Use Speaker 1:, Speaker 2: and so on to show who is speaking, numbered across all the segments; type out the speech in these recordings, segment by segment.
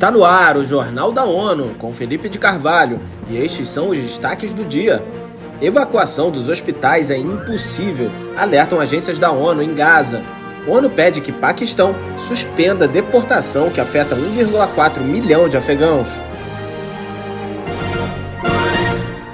Speaker 1: Está no ar o Jornal da ONU com Felipe de Carvalho e estes são os destaques do dia. Evacuação dos hospitais é impossível, alertam agências da ONU em Gaza. ONU pede que Paquistão suspenda deportação que afeta 1,4 milhão de afegãos.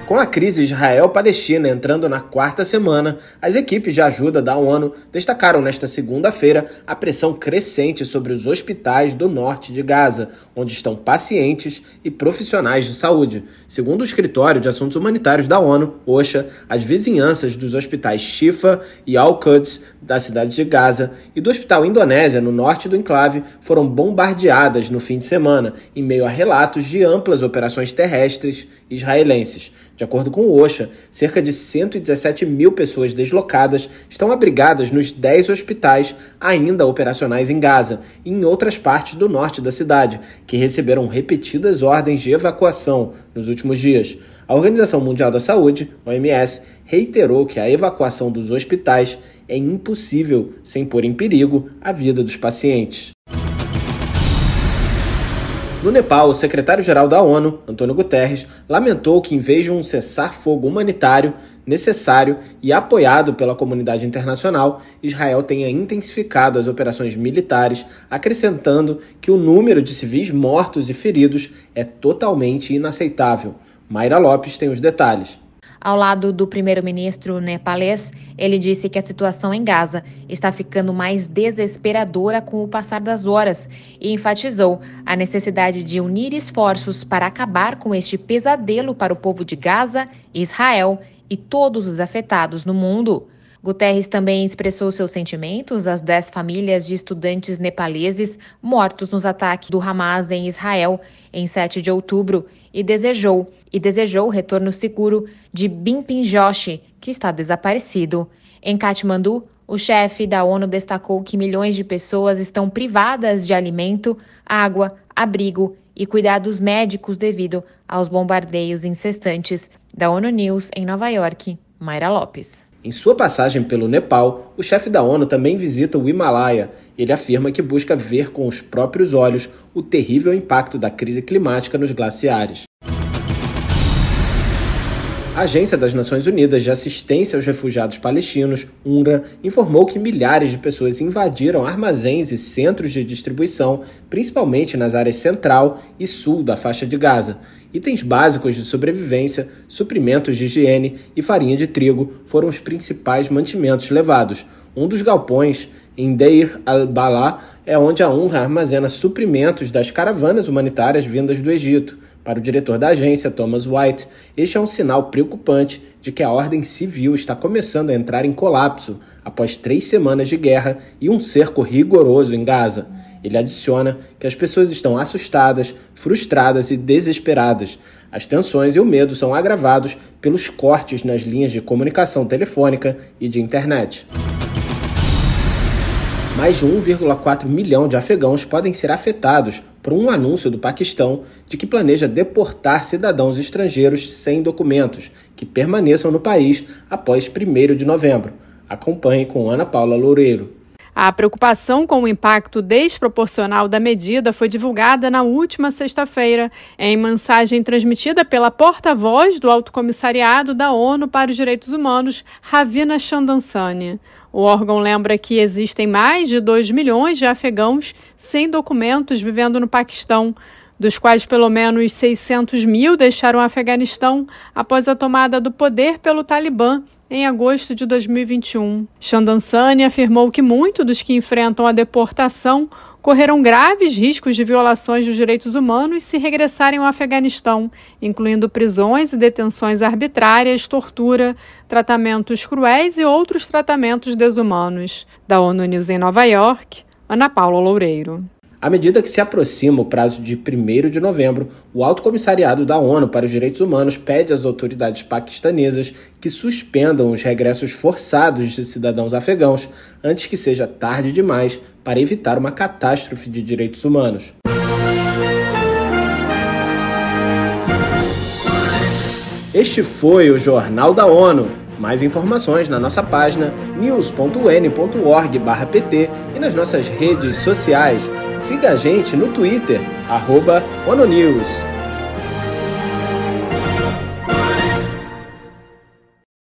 Speaker 1: Com a crise Israel-Palestina entrando na quarta semana, as equipes de ajuda da ONU destacaram nesta segunda-feira a pressão crescente sobre os hospitais do norte de Gaza, onde estão pacientes e profissionais de saúde. Segundo o Escritório de Assuntos Humanitários da ONU, OSHA, as vizinhanças dos hospitais Shifa e Al-Quds da cidade de Gaza e do Hospital Indonésia, no norte do enclave, foram bombardeadas no fim de semana, em meio a relatos de amplas operações terrestres israelenses. De acordo com o OSHA, cerca de 117 mil pessoas deslocadas estão abrigadas nos 10 hospitais ainda operacionais em Gaza e em outras partes do norte da cidade, que receberam repetidas ordens de evacuação nos últimos dias. A Organização Mundial da Saúde, OMS, reiterou que a evacuação dos hospitais é impossível sem pôr em perigo a vida dos pacientes. No Nepal, o secretário-geral da ONU, Antônio Guterres, lamentou que, em vez de um cessar-fogo humanitário necessário e apoiado pela comunidade internacional, Israel tenha intensificado as operações militares, acrescentando que o número de civis mortos e feridos é totalmente inaceitável. Mayra Lopes tem os detalhes.
Speaker 2: Ao lado do primeiro-ministro nepalês, ele disse que a situação em Gaza está ficando mais desesperadora com o passar das horas e enfatizou a necessidade de unir esforços para acabar com este pesadelo para o povo de Gaza, Israel e todos os afetados no mundo. Guterres também expressou seus sentimentos às dez famílias de estudantes nepaleses mortos nos ataques do Hamas em Israel em 7 de outubro e desejou e desejou o retorno seguro de Bimpin Joshi, que está desaparecido. Em Katmandu, o chefe da ONU destacou que milhões de pessoas estão privadas de alimento, água, abrigo e cuidados médicos devido aos bombardeios incessantes. Da ONU News em Nova York, Mayra Lopes.
Speaker 1: Em sua passagem pelo Nepal, o chefe da ONU também visita o Himalaia. Ele afirma que busca ver com os próprios olhos o terrível impacto da crise climática nos glaciares. A Agência das Nações Unidas de Assistência aos Refugiados Palestinos, UNRWA, informou que milhares de pessoas invadiram armazéns e centros de distribuição, principalmente nas áreas central e sul da faixa de Gaza. Itens básicos de sobrevivência, suprimentos de higiene e farinha de trigo foram os principais mantimentos levados. Um dos galpões, em Deir al-Balá, é onde a UNRWA armazena suprimentos das caravanas humanitárias vindas do Egito. Para o diretor da agência, Thomas White, este é um sinal preocupante de que a ordem civil está começando a entrar em colapso após três semanas de guerra e um cerco rigoroso em Gaza. Ele adiciona que as pessoas estão assustadas, frustradas e desesperadas. As tensões e o medo são agravados pelos cortes nas linhas de comunicação telefônica e de internet. Mais de 1,4 milhão de afegãos podem ser afetados por um anúncio do Paquistão de que planeja deportar cidadãos estrangeiros sem documentos que permaneçam no país após 1 de novembro. Acompanhe com Ana Paula Loureiro.
Speaker 3: A preocupação com o impacto desproporcional da medida foi divulgada na última sexta-feira, em mensagem transmitida pela porta-voz do Alto Comissariado da ONU para os Direitos Humanos, Ravina Chandansani. O órgão lembra que existem mais de 2 milhões de afegãos sem documentos vivendo no Paquistão, dos quais pelo menos 600 mil deixaram o Afeganistão após a tomada do poder pelo Talibã em agosto de 2021. Chandansani afirmou que muitos dos que enfrentam a deportação correram graves riscos de violações dos direitos humanos se regressarem ao Afeganistão, incluindo prisões e detenções arbitrárias, tortura, tratamentos cruéis e outros tratamentos desumanos. Da ONU News em Nova York, Ana Paula Loureiro.
Speaker 1: À medida que se aproxima o prazo de 1 de novembro, o Alto Comissariado da ONU para os Direitos Humanos pede às autoridades paquistanesas que suspendam os regressos forçados de cidadãos afegãos antes que seja tarde demais para evitar uma catástrofe de direitos humanos. Este foi o Jornal da ONU Mais informações na nossa página news.un.org/pt e nas nossas redes sociais. Siga a gente no Twitter, ONONews.